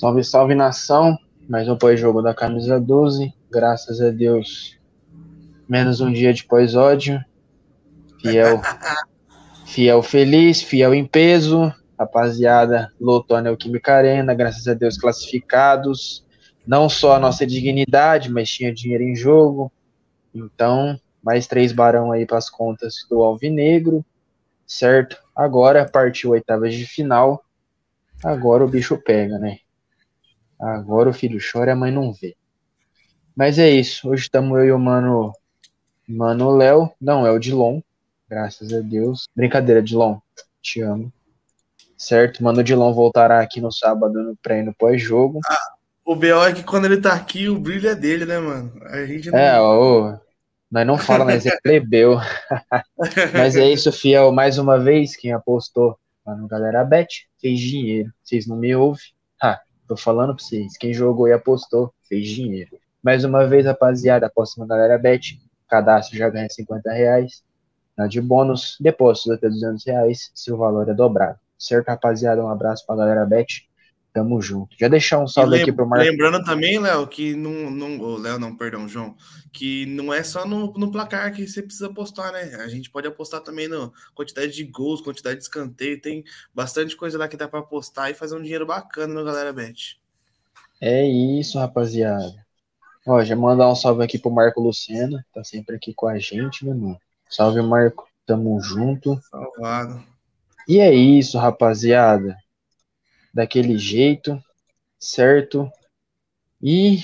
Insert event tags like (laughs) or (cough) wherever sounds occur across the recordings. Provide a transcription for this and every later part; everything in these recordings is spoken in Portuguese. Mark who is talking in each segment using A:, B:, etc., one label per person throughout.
A: Salve, salve nação. Mais um pós-jogo da camisa 12. Graças a Deus. Menos um dia de pós-ódio. Fiel, (laughs) fiel feliz, fiel em peso. Rapaziada, lotou a Neoquímica Arena. Graças a Deus classificados. Não só a nossa dignidade, mas tinha dinheiro em jogo. Então, mais três barão aí para as contas do Alvinegro. Certo? Agora partiu oitavas de final. Agora o bicho pega, né? Agora o filho chora e a mãe não vê. Mas é isso. Hoje estamos eu e o mano. Mano Léo. Não, é o Dilon. Graças a Deus. Brincadeira, Dilon. Te amo. Certo? Mano Dilon voltará aqui no sábado no pré no pós-jogo.
B: Ah, o B.O. é que quando ele tá aqui, o brilho é dele, né, mano? A gente
A: não... É, ô. Nós não fala, mas é plebeu. (laughs) mas é isso, fiel. Mais uma vez, quem apostou lá no Galera Bet fez dinheiro. Vocês não me ouvem? Tô falando pra vocês, quem jogou e apostou, fez dinheiro. Mais uma vez, rapaziada, aposta na galera bet, cadastro já ganha 50 reais. Na de bônus, depósito até 200 reais, se o valor é dobrado. Certo, rapaziada? Um abraço pra galera bet. Tamo junto. Já deixar um salve aqui pro Marcos.
B: Lembrando também, Léo, que não. não Léo, não, perdão, João. Que não é só no, no placar que você precisa apostar, né? A gente pode apostar também na quantidade de gols, quantidade de escanteio. Tem bastante coisa lá que dá para apostar e fazer um dinheiro bacana no Galera Bet.
A: É isso, rapaziada. Ó, já mandar um salve aqui pro Marco Lucena. Tá sempre aqui com a gente, meu irmão. Salve, Marco. Tamo junto.
B: Salvado.
A: E é isso, rapaziada daquele jeito, certo? E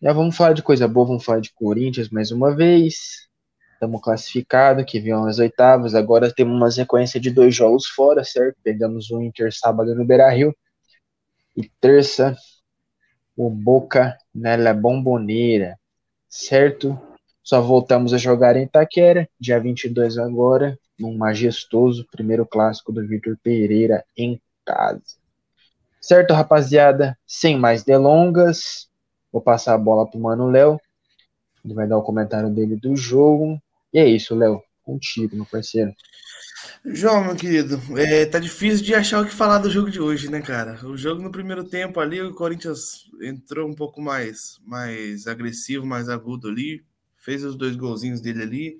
A: já vamos falar de coisa boa, vamos falar de Corinthians mais uma vez. Estamos classificados, que viram as oitavas. Agora temos uma sequência de dois jogos fora, certo? Pegamos o Inter sábado no Beira Rio. E terça, o Boca na Bomboneira, certo? Só voltamos a jogar em Itaquera, dia 22 agora, num majestoso primeiro clássico do Vitor Pereira em casa. Certo, rapaziada? Sem mais delongas, vou passar a bola pro Mano Léo. Ele vai dar o comentário dele do jogo. E é isso, Léo. Contigo, meu parceiro.
B: João, meu querido, é, tá difícil de achar o que falar do jogo de hoje, né, cara? O jogo no primeiro tempo ali, o Corinthians entrou um pouco mais, mais agressivo, mais agudo ali, fez os dois golzinhos dele ali.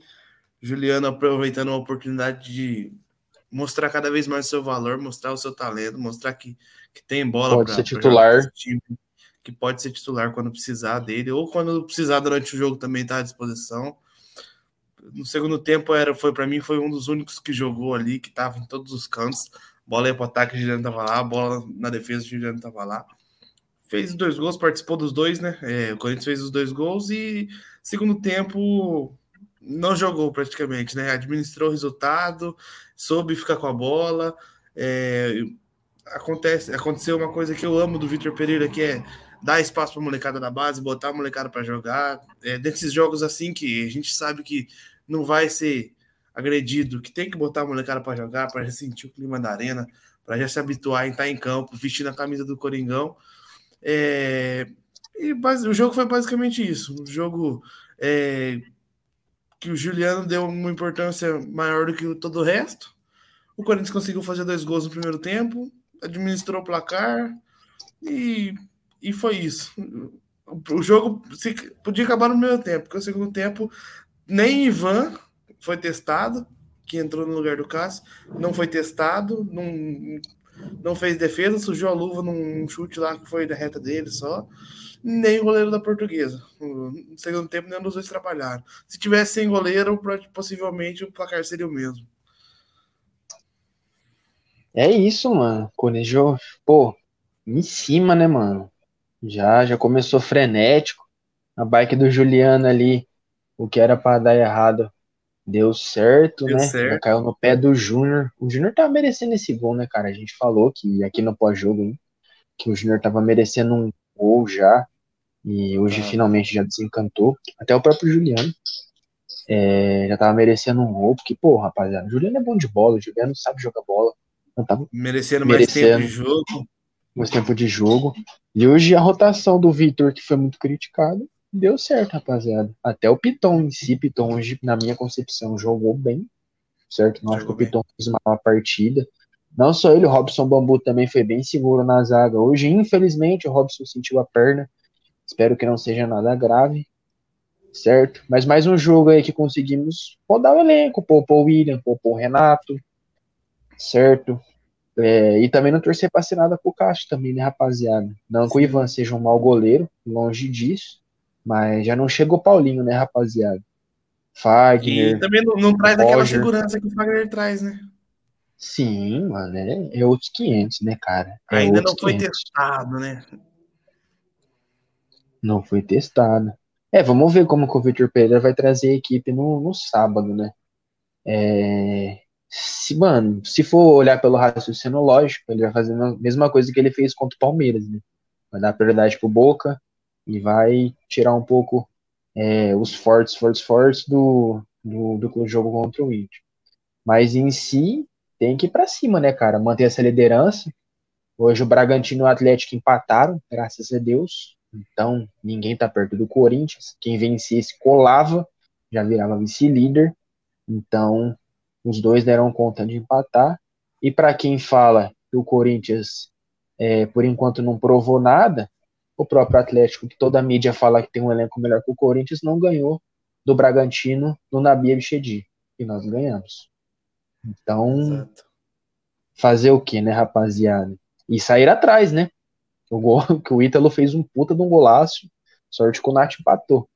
B: Juliano aproveitando a oportunidade de mostrar cada vez mais o seu valor, mostrar o seu talento, mostrar que, que tem bola
A: pode pra, ser titular.
B: Time, que pode ser titular quando precisar dele, ou quando precisar durante o jogo também está à disposição. No segundo tempo era foi para mim foi um dos únicos que jogou ali, que estava em todos os cantos. Bola ia para o ataque, o Juliano estava lá, bola na defesa, o Juliano estava lá. Fez dois gols, participou dos dois, né? É, o Corinthians fez os dois gols e segundo tempo não jogou praticamente, né? Administrou o resultado, soube ficar com a bola. É, acontece, aconteceu uma coisa que eu amo do Vitor Pereira, que é dar espaço para a molecada da base, botar a molecada para jogar. É, desses jogos assim que a gente sabe que não vai ser agredido, que tem que botar a molecada para jogar, para sentir o clima da arena, para já se habituar em estar em campo, vestindo a camisa do Coringão. É, e o jogo foi basicamente isso. O jogo é, que o Juliano deu uma importância maior do que todo o resto. O Corinthians conseguiu fazer dois gols no primeiro tempo, administrou o placar e, e foi isso. O jogo se, podia acabar no primeiro tempo, porque o segundo tempo nem Ivan foi testado, que entrou no lugar do Cássio, não foi testado, não, não fez defesa, sujou a luva num chute lá que foi da reta dele só nem o goleiro da portuguesa. No segundo tempo, nenhum dos dois trabalharam. Se tivesse sem goleiro, possivelmente o placar seria o mesmo.
A: É isso, mano. Corinthians, pô, em cima, né, mano? Já, já começou frenético. A bike do Juliano ali, o que era para dar errado, deu certo, deu né? Certo. Já caiu no pé do Júnior. O Júnior tava merecendo esse gol, né, cara? A gente falou que aqui no pós-jogo, que o Júnior tava merecendo um gol já, e hoje ah. finalmente já desencantou. Até o próprio Juliano é, já tava merecendo um gol, porque, pô, rapaziada, o Juliano é bom de bola, o Juliano sabe jogar bola. Não tava
B: merecendo, merecendo mais tempo de jogo.
A: Mais tempo de jogo. E hoje a rotação do Vitor, que foi muito criticado, deu certo, rapaziada. Até o Piton em si, Piton hoje, na minha concepção, jogou bem, certo? Não acho que o Piton fez uma partida. Não só ele, o Robson Bambu também foi bem seguro na zaga. Hoje, infelizmente, o Robson sentiu a perna. Espero que não seja nada grave, certo? Mas mais um jogo aí que conseguimos rodar o elenco, poupou o William, poupou o Renato, certo? É, e também não torcer pra ser nada pro Castro também, né, rapaziada? Não que o Ivan seja um mau goleiro, longe disso, mas já não chegou o Paulinho, né, rapaziada?
B: Fagner. E também não, não traz Roger. aquela segurança que o Fagner traz, né?
A: Sim, mano, é, é outros 500, né, cara?
B: É Ainda não foi 500. testado, né?
A: Não foi testado. É, vamos ver como o Victor Pereira vai trazer a equipe no, no sábado, né? É, se, mano, se for olhar pelo raciocínio lógico, ele vai fazer a mesma coisa que ele fez contra o Palmeiras, né? Vai dar prioridade pro Boca e vai tirar um pouco é, os fortes, fortes, fortes do, do, do jogo contra o Inter. Mas em si, tem que ir pra cima, né, cara? Manter essa liderança. Hoje o Bragantino e o Atlético empataram, graças a Deus. Então, ninguém tá perto do Corinthians. Quem vencesse colava, já virava vice-líder. Então, os dois deram conta de empatar. E para quem fala que o Corinthians, é, por enquanto, não provou nada, o próprio Atlético, que toda a mídia fala que tem um elenco melhor que o Corinthians, não ganhou do Bragantino no Nabi Abichedi. E nós ganhamos. Então, Exato. fazer o que, né, rapaziada? E sair atrás, né? O gol (laughs) que o Ítalo fez um puta de um golaço. Sorte que o Nath empatou.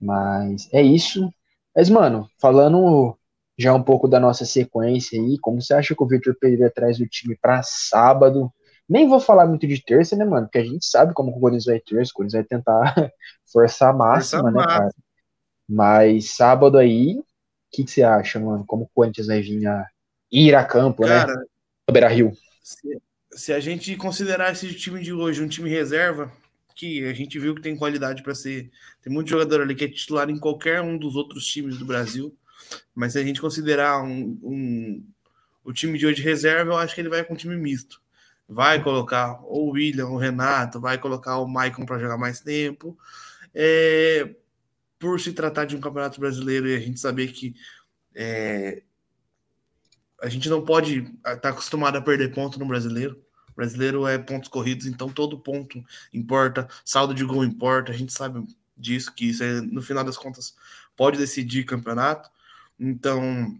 A: Mas é isso. Mas, mano, falando já um pouco da nossa sequência aí, como você acha que o Victor Pereira traz o time para sábado? Nem vou falar muito de terça, né, mano? Porque a gente sabe como o Corinthians vai terça, o Corinthians vai tentar (laughs) forçar a máxima, Força né, cara? Mas sábado aí, o que, que, você acha, mano? Como o Corinthians vai vir a ir a campo, né? cara, né? Beira Rio.
B: Se, se a gente considerar esse time de hoje um time reserva, que a gente viu que tem qualidade para ser. Tem muito jogador ali que é titular em qualquer um dos outros times do Brasil. Mas se a gente considerar um, um, o time de hoje reserva, eu acho que ele vai com um time misto. Vai colocar o William, o Renato, vai colocar o Maicon para jogar mais tempo. É, por se tratar de um campeonato brasileiro e a gente saber que é, a gente não pode estar tá acostumado a perder ponto no brasileiro. O brasileiro é pontos corridos, então todo ponto importa, saldo de gol importa, a gente sabe disso, que isso é, no final das contas pode decidir campeonato. Então,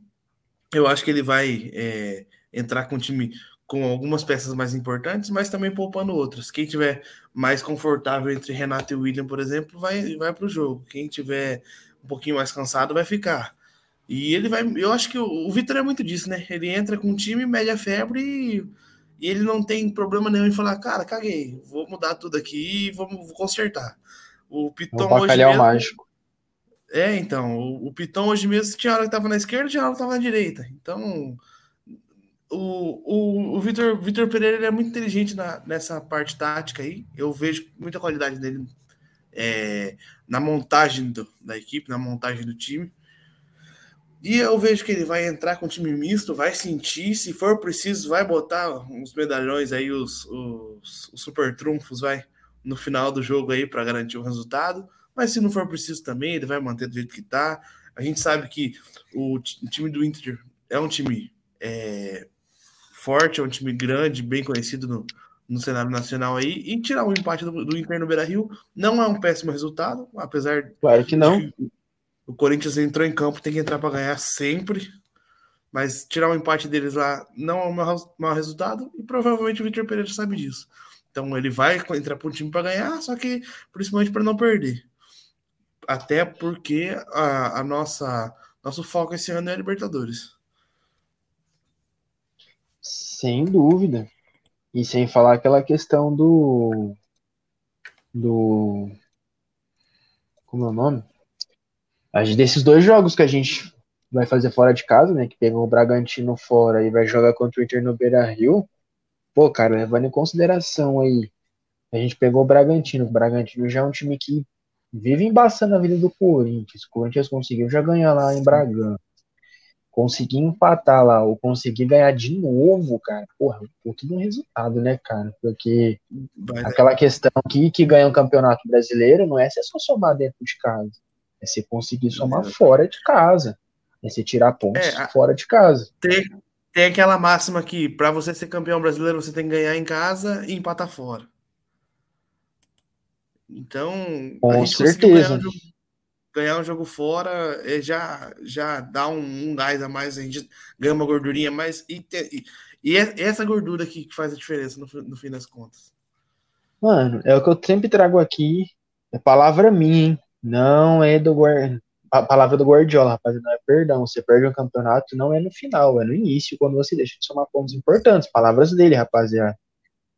B: eu acho que ele vai é, entrar com o time com algumas peças mais importantes, mas também poupando outras. Quem tiver mais confortável entre Renato e William, por exemplo, vai, vai para o jogo. Quem tiver um pouquinho mais cansado vai ficar. E ele vai. Eu acho que o, o Vitor é muito disso, né? Ele entra com um time, média febre e, e, ele não tem problema nenhum em falar, cara, caguei, vou mudar tudo aqui e vamos vou consertar. O Piton hoje mesmo, mágico. É, então, o, o Piton hoje mesmo tinha hora que tava na esquerda, tinha hora que tava na direita. Então, o, o, o Vitor, Vitor Pereira é muito inteligente na, nessa parte tática aí. Eu vejo muita qualidade dele é, na montagem do, da equipe, na montagem do time. E eu vejo que ele vai entrar com time misto, vai sentir, se for preciso, vai botar uns medalhões aí, os, os, os super trunfos, vai no final do jogo aí para garantir o resultado. Mas se não for preciso também, ele vai manter do jeito que tá. A gente sabe que o, o time do Inter é um time é, forte, é um time grande, bem conhecido no, no cenário nacional aí, e tirar um empate do, do Inter no Beira Rio não é um péssimo resultado, apesar
A: claro que não.
B: De, o Corinthians entrou em campo, tem que entrar para ganhar sempre, mas tirar um empate deles lá não é um mau, mau resultado, e provavelmente o Vitor Pereira sabe disso. Então ele vai entrar para o time para ganhar, só que principalmente para não perder até porque a, a, nossa nosso foco esse ano é a Libertadores.
A: Sem dúvida. E sem falar aquela questão do do como é o nome? Desses dois jogos que a gente vai fazer fora de casa, né? Que pegou o Bragantino fora e vai jogar contra o Inter no Beira Rio. Pô, cara, levando em consideração aí, a gente pegou o Bragantino. O Bragantino já é um time que vive embaçando a vida do Corinthians. O Corinthians conseguiu já ganhar lá em Bragança. Conseguir empatar lá, ou conseguir ganhar de novo, cara, porra, um puto um resultado, né, cara? Porque Vai aquela questão que, que ganha um campeonato brasileiro não é você só somar dentro de casa, é você conseguir somar fora de casa. É você tirar pontos é, fora de casa.
B: Ter, tem aquela máxima que para você ser campeão brasileiro você tem que ganhar em casa e empatar fora. Então,
A: com certeza.
B: Ganhar um, jogo, ganhar um jogo, fora é, já, já dá um, um, gás a mais, a gente ganha uma gordurinha a mais e, e, e é essa gordura aqui que faz a diferença no, no fim das contas.
A: Mano, é o que eu sempre trago aqui. É palavra minha, hein? Não é do guarda. A palavra do Guardiola, rapaz, não é perdão. Você perde um campeonato, não é no final, é no início, quando você deixa de somar pontos importantes. Palavras dele, rapaziada.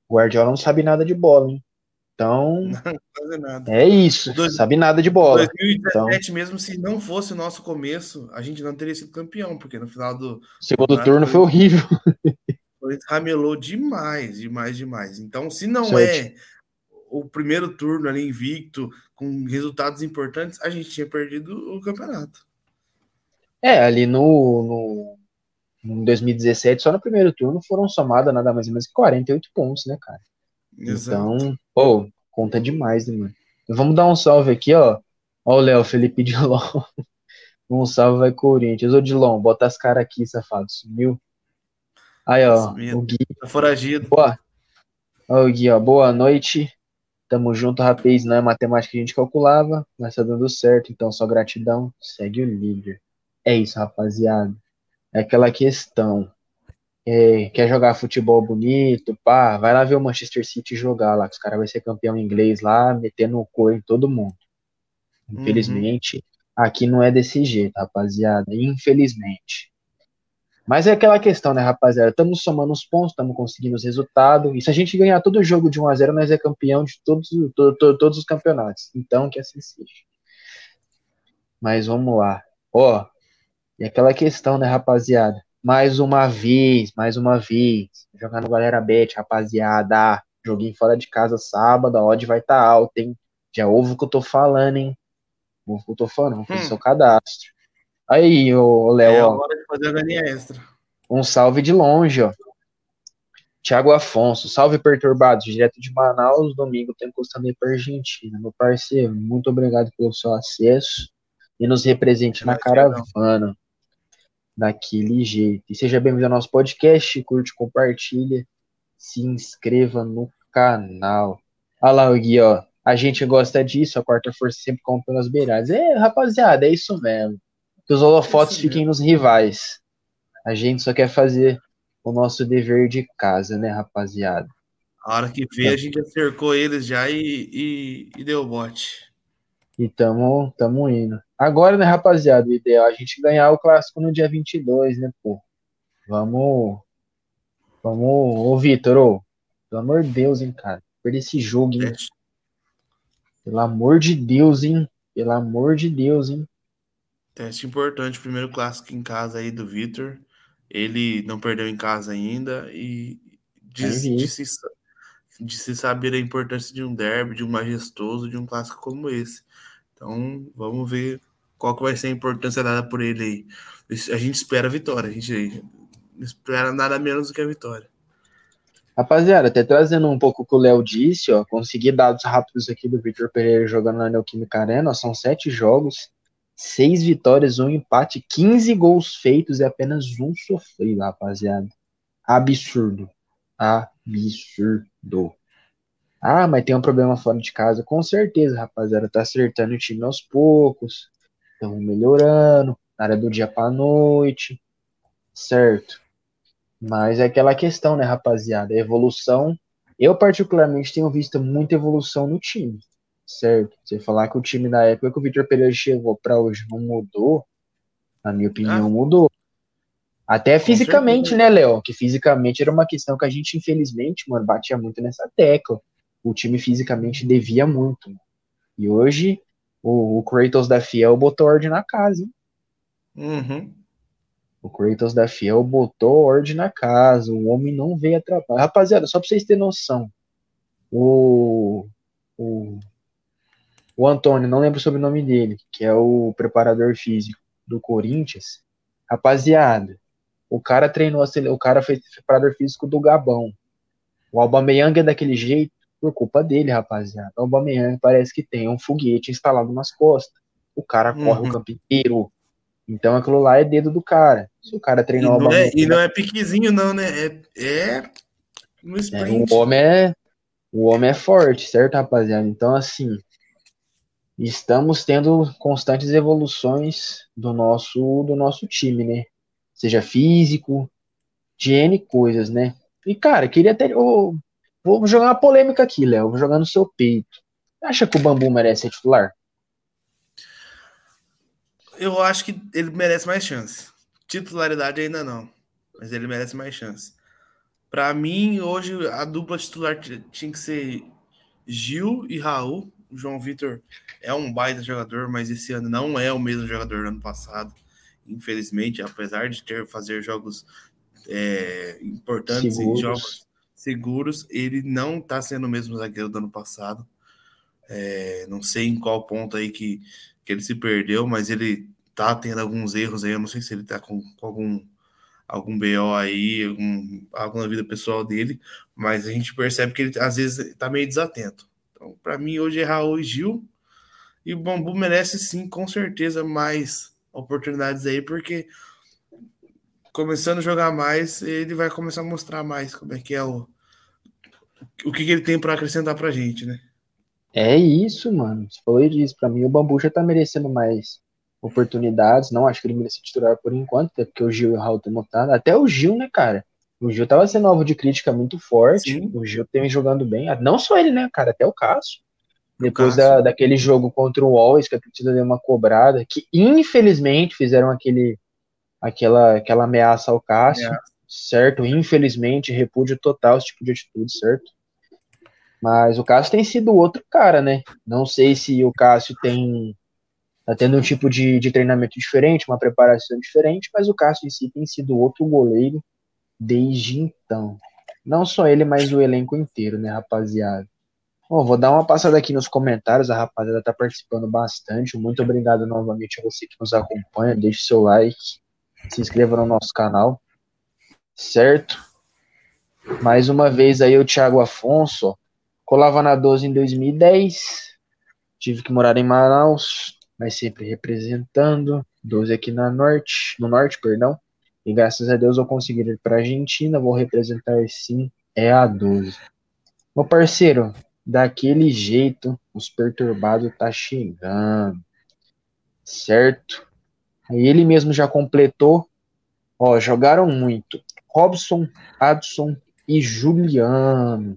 A: O Guardiola não sabe nada de bola, hein? Então, (laughs) não, é isso. Dois, sabe nada de bola.
B: 2017, então, mesmo se não fosse o nosso começo, a gente não teria sido campeão, porque no final do.
A: Segundo turno foi, horrível. (laughs)
B: Foi, ramelou demais, demais, demais. Então, se não certo. é o primeiro turno ali invicto, com resultados importantes, a gente tinha perdido o campeonato.
A: É, ali no, no em 2017, só no primeiro turno foram somadas nada mais ou menos que 48 pontos, né, cara? Exato. Então, pô, conta demais, né, mano? Vamos dar um salve aqui, ó. Ó o Léo, Felipe Dilon. (laughs) um salve vai Corinthians. Ô, Dilon, bota as caras aqui, safado. Sumiu. Aí, ó.
B: o Gui. Tá foragido.
A: Boa. Ó, o Gui, ó. Boa noite. Tamo junto, rapaz. Não é matemática que a gente calculava, mas tá dando certo. Então, só gratidão. Segue o líder. É isso, rapaziada. É aquela questão. É, quer jogar futebol bonito, pá, vai lá ver o Manchester City jogar lá, que os caras vão ser campeão inglês lá, metendo o cor em todo mundo. Infelizmente, uhum. aqui não é desse jeito, rapaziada. Infelizmente. Mas é aquela questão, né, rapaziada? Estamos somando os pontos, estamos conseguindo os resultados. E se a gente ganhar todo o jogo de 1 a 0 nós é campeão de todos, to, to, todos os campeonatos. Então, que assim seja. Mas vamos lá. Ó, e aquela questão, né, rapaziada? Mais uma vez, mais uma vez. Jogando Galera Bet, rapaziada. Joguinho fora de casa sábado, a odd vai estar tá alta, hein? Já ouve o que eu tô falando, hein? Ouve o que eu tô falando, vou fazer hum. seu cadastro. Aí, o Léo. É
B: hora de fazer a galinha extra.
A: Um salve de longe, ó. Tiago Afonso, salve perturbados, direto de Manaus, domingo tem aí para Argentina. Meu parceiro, muito obrigado pelo seu acesso e nos represente na caravana daquele jeito. E seja bem-vindo ao nosso podcast, curte, compartilha, se inscreva no canal. Olha lá o Gui, ó. A gente gosta disso, a quarta força sempre compra pelas beiradas. É, rapaziada, é isso mesmo que os holofotes fiquem nos rivais. A gente só quer fazer o nosso dever de casa, né, rapaziada?
B: A hora que vê, a gente acercou eles já e, e, e deu bote.
A: E tamo, tamo indo. Agora, né, rapaziada, o ideal é a gente ganhar o clássico no dia 22, né, pô? Vamos. Vamos. Ô, Vitor, ô, pelo amor de Deus, hein, cara. Perder esse jogo, hein? Pelo amor de Deus, hein? Pelo amor de Deus, hein?
B: Teste importante, primeiro clássico em casa aí do Vitor. Ele não perdeu em casa ainda e de, de, se, de se saber a importância de um derby, de um majestoso, de um clássico como esse. Então, vamos ver qual que vai ser a importância dada por ele aí. A gente espera a vitória, a gente não espera nada menos do que a vitória.
A: Rapaziada, até trazendo um pouco o que o Léo disse, ó, consegui dados rápidos aqui do Vitor Pereira jogando na Neoquímica Arena, são sete jogos, Seis vitórias, um empate, 15 gols feitos e apenas um sofrido, rapaziada. Absurdo. Absurdo. Ah, mas tem um problema fora de casa. Com certeza, rapaziada. Tá acertando o time aos poucos. Estão melhorando. Área do dia pra noite. Certo. Mas é aquela questão, né, rapaziada? A evolução. Eu, particularmente, tenho visto muita evolução no time certo? Você falar que o time na época que o Vitor Pereira chegou para hoje não mudou, na minha opinião, ah. mudou. Até fisicamente, né, Léo? Que fisicamente era uma questão que a gente, infelizmente, mano, batia muito nessa tecla. O time fisicamente devia muito. E hoje, o, o Kratos da Fiel botou ordem na casa, hein?
B: Uhum.
A: O Kratos da Fiel botou ordem na casa. O homem não veio atrapalhar. Rapaziada, só pra vocês terem noção. O, o o Antônio, não lembro sobre o nome dele, que é o preparador físico do Corinthians. Rapaziada, o cara treinou, o cara fez preparador físico do Gabão. O Aubameyang é daquele jeito por culpa dele, rapaziada. O Aubameyang parece que tem um foguete instalado nas costas. O cara corre uhum. o campo inteiro. Então aquilo lá é dedo do cara. Se o cara treinou
B: e não, é, e não é piquezinho, não, né? É, é no
A: sprint. É, o homem é. O homem é forte, certo, rapaziada? Então, assim, estamos tendo constantes evoluções do nosso do nosso time, né? Seja físico, de N coisas, né? E, cara, queria ter. Oh, vou jogar uma polêmica aqui, Léo. Vou jogar no seu peito. Acha que o Bambu merece ser titular?
B: Eu acho que ele merece mais chance. Titularidade ainda não, mas ele merece mais chance. Para mim, hoje a dupla titular tinha que ser Gil e Raul. O João Vitor é um baita jogador, mas esse ano não é o mesmo jogador do ano passado. Infelizmente, apesar de ter fazer jogos é, importantes seguros. e jogos seguros, ele não está sendo o mesmo zagueiro do ano passado. É, não sei em qual ponto aí que, que ele se perdeu, mas ele tá tendo alguns erros aí. Eu não sei se ele tá com, com algum algum BO aí, algum, algo na vida pessoal dele, mas a gente percebe que ele às vezes tá meio desatento. Então, para mim, hoje é Raul e Gil. E o Bambu merece sim, com certeza, mais oportunidades aí, porque começando a jogar mais, ele vai começar a mostrar mais como é que é o o que, que ele tem para acrescentar pra gente, né?
A: É isso, mano. Você falou disso. Pra mim, o Bambu já tá merecendo mais oportunidades. Não acho que ele merece titular por enquanto, até porque o Gil e o Raul estão montando. Até o Gil, né, cara? O Gil tava sendo alvo de crítica muito forte. Sim. O Gil tem jogando bem. Não só ele, né, cara? Até o Cássio. Depois da, daquele jogo contra o Always, que a torcida deu uma cobrada, que infelizmente fizeram aquele, aquela, aquela ameaça ao Cássio, é. certo? Infelizmente, repúdio total esse tipo de atitude, certo? Mas o Cássio tem sido outro cara, né? Não sei se o Cássio tem tá tendo um tipo de, de treinamento diferente, uma preparação diferente, mas o Cássio em si tem sido outro goleiro desde então. Não só ele, mas o elenco inteiro, né, rapaziada? Bom, vou dar uma passada aqui nos comentários, a rapaziada tá participando bastante. Muito obrigado novamente a você que nos acompanha. Deixe seu like, se inscreva no nosso canal, certo? Mais uma vez aí o Thiago Afonso, colava na 12 em 2010, tive que morar em Manaus, mas sempre representando. 12 aqui na norte, no norte, perdão. E graças a Deus eu consegui ir para Argentina, vou representar sim, é a 12. Meu parceiro, daquele jeito, os perturbados tá chegando. Certo? Aí ele mesmo já completou. Ó, jogaram muito. Robson, Adson e Juliano.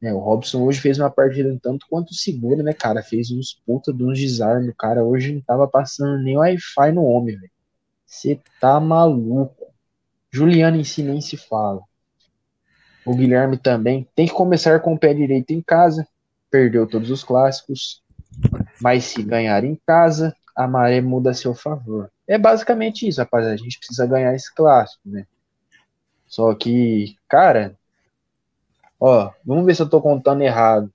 A: É, o Robson hoje fez uma partida um tanto quanto segura, né, cara? Fez uns puta de uns desarmes. O cara hoje não tava passando nem Wi-Fi no homem, velho. Você tá maluco. Juliano em si nem se fala. O Guilherme também. Tem que começar com o pé direito em casa. Perdeu todos os clássicos. Mas se ganhar em casa, a maré muda a seu favor. É basicamente isso, rapaziada. A gente precisa ganhar esse clássico, né? Só que, cara, Ó, vamos ver se eu tô contando errado.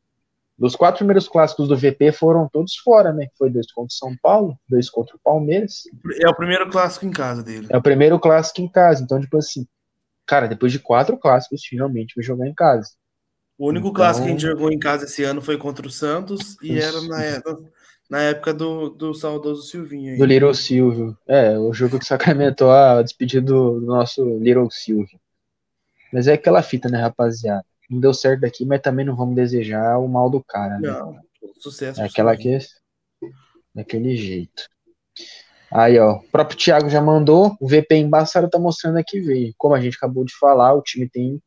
A: Dos quatro primeiros clássicos do VP foram todos fora, né? Foi dois contra o São Paulo, dois contra o Palmeiras.
B: É o primeiro clássico em casa dele.
A: É o primeiro clássico em casa. Então, tipo assim, cara, depois de quatro clássicos, finalmente vai jogar em casa.
B: O único então... clássico que a gente jogou em casa esse ano foi contra o Santos e Isso. era na época, na época do, do saudoso Silvinho. Aí.
A: Do Little Silvio. É, o jogo que sacramentou a despedida do, do nosso Little Silvio. Mas é aquela fita, né, rapaziada? Não deu certo aqui, mas também não vamos desejar o mal do cara. Né?
B: Não, sucesso.
A: É aquela que daquele jeito. Aí, ó, o próprio Thiago já mandou, o VP embaçado tá mostrando aqui veio. Como a gente acabou de falar, o time tem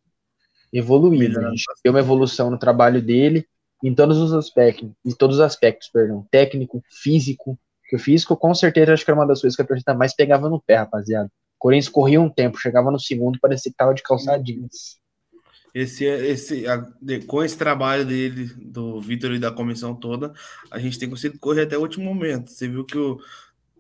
A: evoluído. Né? Uma evolução no trabalho dele em todos os aspectos, em todos os aspectos, perdão, técnico, físico. Que o físico, com certeza, acho que era uma das coisas que a torcida mais pegava no pé, rapaziada. O Corinthians corria um tempo, chegava no segundo, parecia que tava de calçadinhos
B: esse, esse, a, com esse trabalho dele, do Vitor e da comissão toda, a gente tem conseguido correr até o último momento. Você viu que o,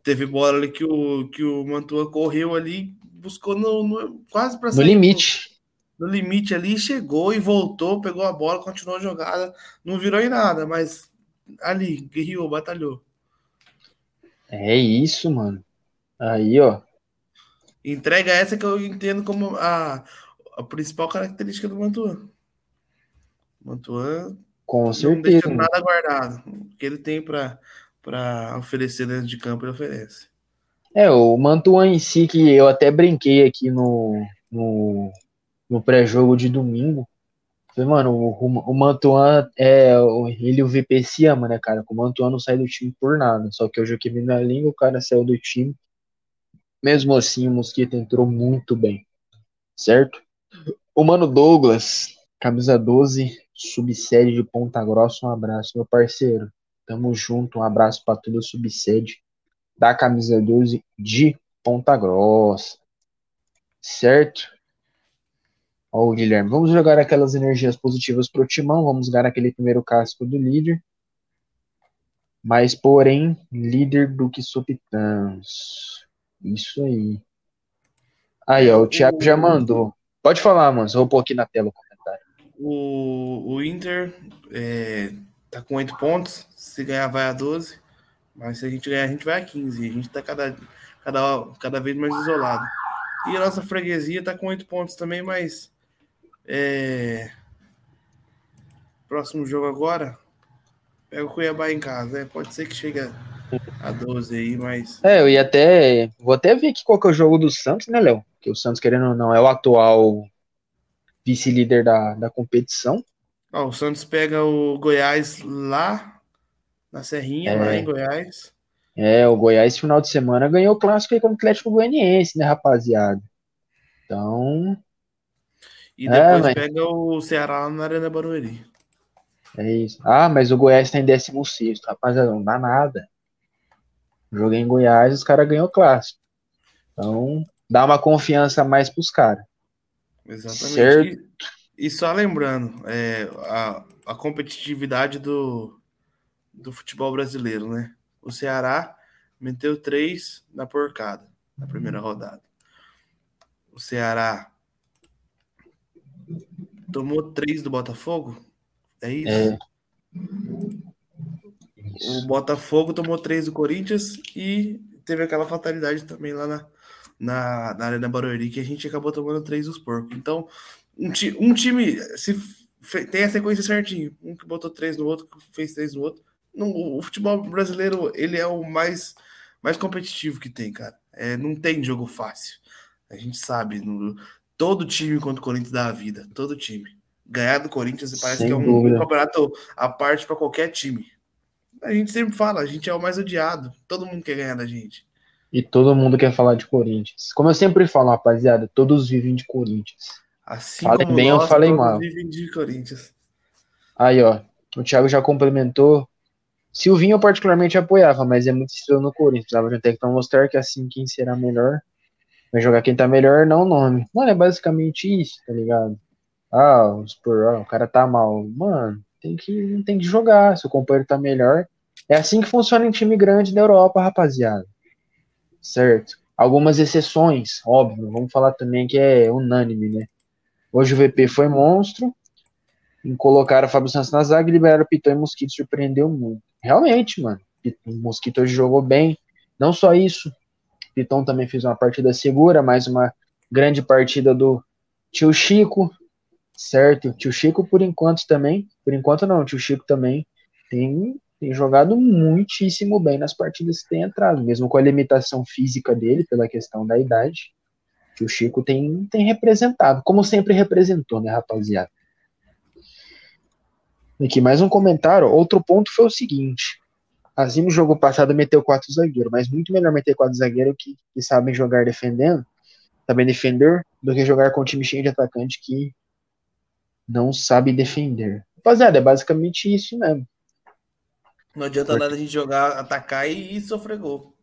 B: teve bola ali que o, que o Mantua correu ali, buscou no, no quase para
A: No limite.
B: No, no limite ali, chegou e voltou, pegou a bola, continuou a jogada, não virou em nada, mas ali, guerreou, batalhou.
A: É isso, mano. Aí, ó.
B: Entrega essa que eu entendo como a, a principal característica do Mantuan. Mantuan
A: Com certeza.
B: não deixa nada guardado. O que ele tem para oferecer dentro de campo, ele oferece.
A: É, o Mantuan em si, que eu até brinquei aqui no, no, no pré-jogo de domingo. Falei, mano, o, o Mantuan é. Ele e o VP se ama, né, cara? O Mantuan não sai do time por nada. Só que hoje eu vi na língua, o cara saiu do time. Mesmo assim, o Mosquito entrou muito bem. Certo? O Mano Douglas, camisa 12, subsede de Ponta Grossa. Um abraço, meu parceiro. Tamo junto. Um abraço para todo o subsede da camisa 12 de Ponta Grossa. Certo? Ó, o Guilherme, vamos jogar aquelas energias positivas pro Timão, vamos ganhar aquele primeiro casco do líder. Mas, porém, líder do que Supitãs. Isso aí. Aí, ó, o Thiago já mandou. Pode falar, mano, vou pôr aqui na tela o comentário.
B: O, o Inter é, tá com 8 pontos, se ganhar vai a 12, mas se a gente ganhar a gente vai a 15, a gente tá cada, cada, cada vez mais isolado. E a nossa freguesia tá com 8 pontos também, mas é... Próximo jogo agora. Pega o Cuiabá em casa. É, pode ser que chegue a 12 aí, mas.
A: É, eu ia até. Vou até ver aqui qual que é o jogo do Santos, né, Léo? Que o Santos, querendo ou não, é o atual vice-líder da, da competição.
B: O Santos pega o Goiás lá na Serrinha, é. lá em Goiás.
A: É, o Goiás, final de semana, ganhou o clássico aí com o Atlético Goianiense, né, rapaziada? Então,
B: e depois é, pega o Ceará na Arena Barueri.
A: É isso. Ah, mas o Goiás tá em 16, rapaziada, não dá nada. Joguei em Goiás, os caras ganhou o clássico. Então, dá uma confiança mais pros caras.
B: Exatamente. Certo? E, e só lembrando, é, a, a competitividade do, do futebol brasileiro, né? O Ceará meteu três na porcada na primeira rodada. O Ceará tomou três do Botafogo? É isso? É. O Botafogo tomou três do Corinthians e teve aquela fatalidade também lá na, na, na Arena Barueri que a gente acabou tomando três dos porcos. Então, um, ti, um time se tem a sequência certinho, um que botou três no outro, que fez três no outro. o futebol brasileiro ele é o mais mais competitivo que tem, cara. É, não tem jogo fácil. A gente sabe. No, Todo time contra o Corinthians dá a vida. Todo time. Ganhar do Corinthians parece Sem que é um, um campeonato à parte para qualquer time. A gente sempre fala, a gente é o mais odiado. Todo mundo quer ganhar da gente.
A: E todo mundo quer falar de Corinthians. Como eu sempre falo, rapaziada, todos vivem de Corinthians.
B: Assim falem bem nós, ou falem mal. Vivem de Corinthians.
A: Aí, ó. O Thiago já complementou. Silvinho eu particularmente apoiava, mas é muito estrela no Corinthians. Precisava de um técnico mostrar que assim quem será melhor Vai jogar quem tá melhor, não o nome. Mano, é basicamente isso, tá ligado? Ah, o Spur, ah, o cara tá mal. Mano, tem que, tem que jogar. Se o companheiro tá melhor. É assim que funciona em time grande da Europa, rapaziada. Certo? Algumas exceções, óbvio. Vamos falar também que é unânime, né? Hoje o VP foi monstro. Em colocar o Fábio Santos na zaga e liberaram o Pitão e o Mosquito surpreendeu muito. Realmente, mano. O Mosquito hoje jogou bem. Não só isso, Piton também fez uma partida segura, mais uma grande partida do tio Chico, certo? Tio Chico, por enquanto também, por enquanto não, tio Chico também tem, tem jogado muitíssimo bem nas partidas que tem entrado, mesmo com a limitação física dele, pela questão da idade. Tio Chico tem, tem representado, como sempre representou, né, rapaziada? Aqui mais um comentário. Outro ponto foi o seguinte: Assim, no jogo passado meteu quatro zagueiros, mas muito melhor meter quatro zagueiros que, que sabem jogar defendendo, sabem defender, do que jogar com um time cheio de atacante que não sabe defender. Rapaziada, é basicamente isso mesmo.
B: Não adianta Porque... nada a gente jogar, atacar e, e sofrer gol.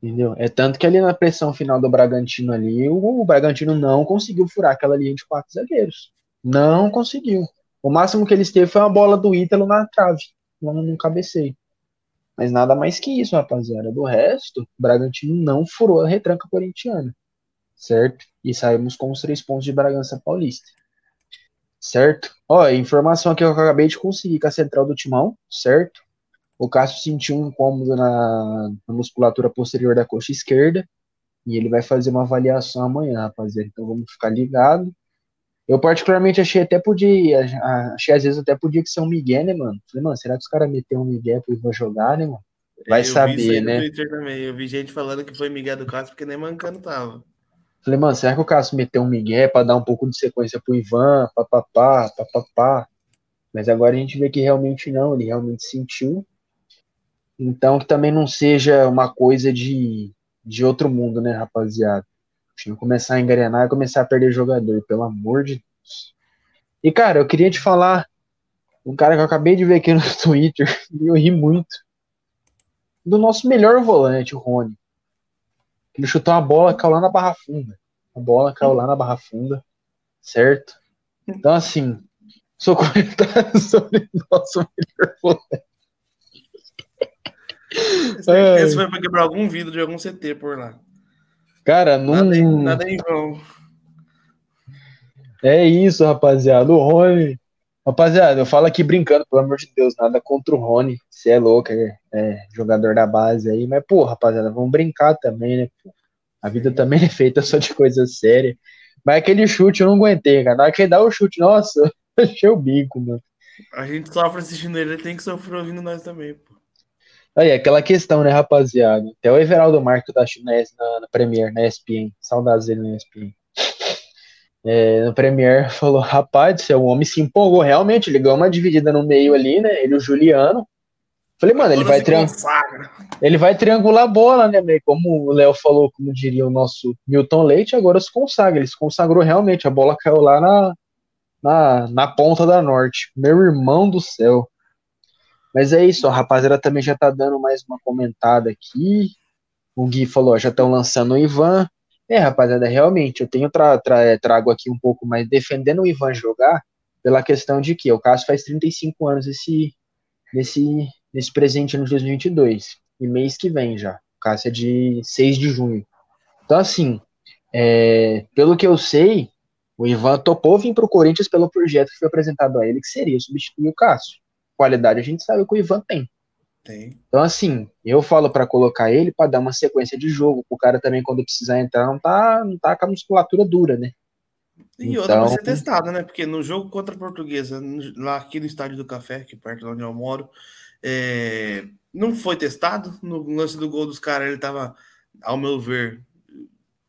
A: Entendeu? É tanto que ali na pressão final do Bragantino ali, o, o Bragantino não conseguiu furar aquela linha de quatro zagueiros. Não conseguiu. O máximo que eles teve foi uma bola do Ítalo na trave, no cabeceio. Mas nada mais que isso, rapaziada. Do resto, o Bragantino não furou a retranca corintiana. Certo? E saímos com os três pontos de Bragança Paulista. Certo? Ó, informação aqui que eu acabei de conseguir com a central do timão, certo? O Cássio sentiu um incômodo na, na musculatura posterior da coxa esquerda. E ele vai fazer uma avaliação amanhã, rapaziada. Então vamos ficar ligado. Eu particularmente achei até podia, achei às vezes até podia que ser um Miguel, né, mano? Falei, mano, será que os caras meteram um Miguel pra ir jogar, né, mano? Vai
B: eu
A: saber, né?
B: Eu vi gente falando que foi Miguel do Castro porque nem mancando tava.
A: Falei, mano, será que o Cássio meteu um migué pra dar um pouco de sequência pro Ivan, papapá, papapá? Mas agora a gente vê que realmente não, ele realmente sentiu. Então que também não seja uma coisa de, de outro mundo, né, rapaziada? O time começar a engrenar e começar a perder jogador, pelo amor de Deus. E, cara, eu queria te falar, um cara que eu acabei de ver aqui no (laughs) Twitter, e eu ri muito, do nosso melhor volante, o Rony. Ele chutou uma bola, caiu lá na barra funda. A bola caiu lá na barra funda, certo? Então, assim, seu (laughs) comentário sobre o nosso melhor volante.
B: Esse, foi pra quebrar algum vidro de algum CT por lá.
A: Cara, não.
B: Nada, em- nada em vão.
A: É isso, rapaziada. O Rony. Rapaziada, eu falo aqui brincando, pelo amor de Deus, nada contra o Rony. Você é louco, é, é jogador da base aí. Mas, pô, rapaziada, vamos brincar também, né? pô? A vida também (laughs) é feita só de coisa séria. Mas aquele chute eu não aguentei, cara. Na hora que ele dá o chute, nossa, (laughs) achei o bico, mano.
B: A gente sofre assistindo ele, ele tem que sofrer ouvindo nós também, pô.
A: Aí, aquela questão, né, rapaziada? Até o Everaldo Marques tá assistindo na, na, na Premiere, na ESPN. Saudades dele na ESPN. É, no Premiere (laughs) falou, rapaz, do céu, o homem se empolgou, realmente, ele ganhou uma dividida no meio ali, né? Ele e o Juliano. Falei, mano, ele vai, triang ele vai triangular a bola, né, como o Léo falou, como diria o nosso Milton Leite, agora se consagra. Ele se consagrou realmente, a bola caiu lá na, na, na ponta da norte. Meu irmão do céu. Mas é isso, a rapaziada também já tá dando mais uma comentada aqui. O Gui falou, ó, já estão lançando o Ivan. É, rapaziada, realmente, eu tenho tra tra trago aqui um pouco mais defendendo o Ivan jogar pela questão de que o Cássio faz 35 anos esse, nesse, nesse presente ano de 2022. E mês que vem já. O Cássio é de 6 de junho. Então, assim, é, pelo que eu sei, o Ivan topou vir para o Corinthians pelo projeto que foi apresentado a ele, que seria substituir o Cássio. Qualidade a gente sabe que o Ivan tem.
B: Tem.
A: Então, assim, eu falo para colocar ele para dar uma sequência de jogo. O cara também, quando precisar entrar, não tá, não tá com a musculatura dura, né?
B: E outra pra
A: Então-
B: ser testada, né? Porque no jogo contra a Portuguesa, lá aqui no Estádio do Café, que perto de onde eu moro, é, não foi testado. No lance do gol dos caras, ele tava, ao meu ver,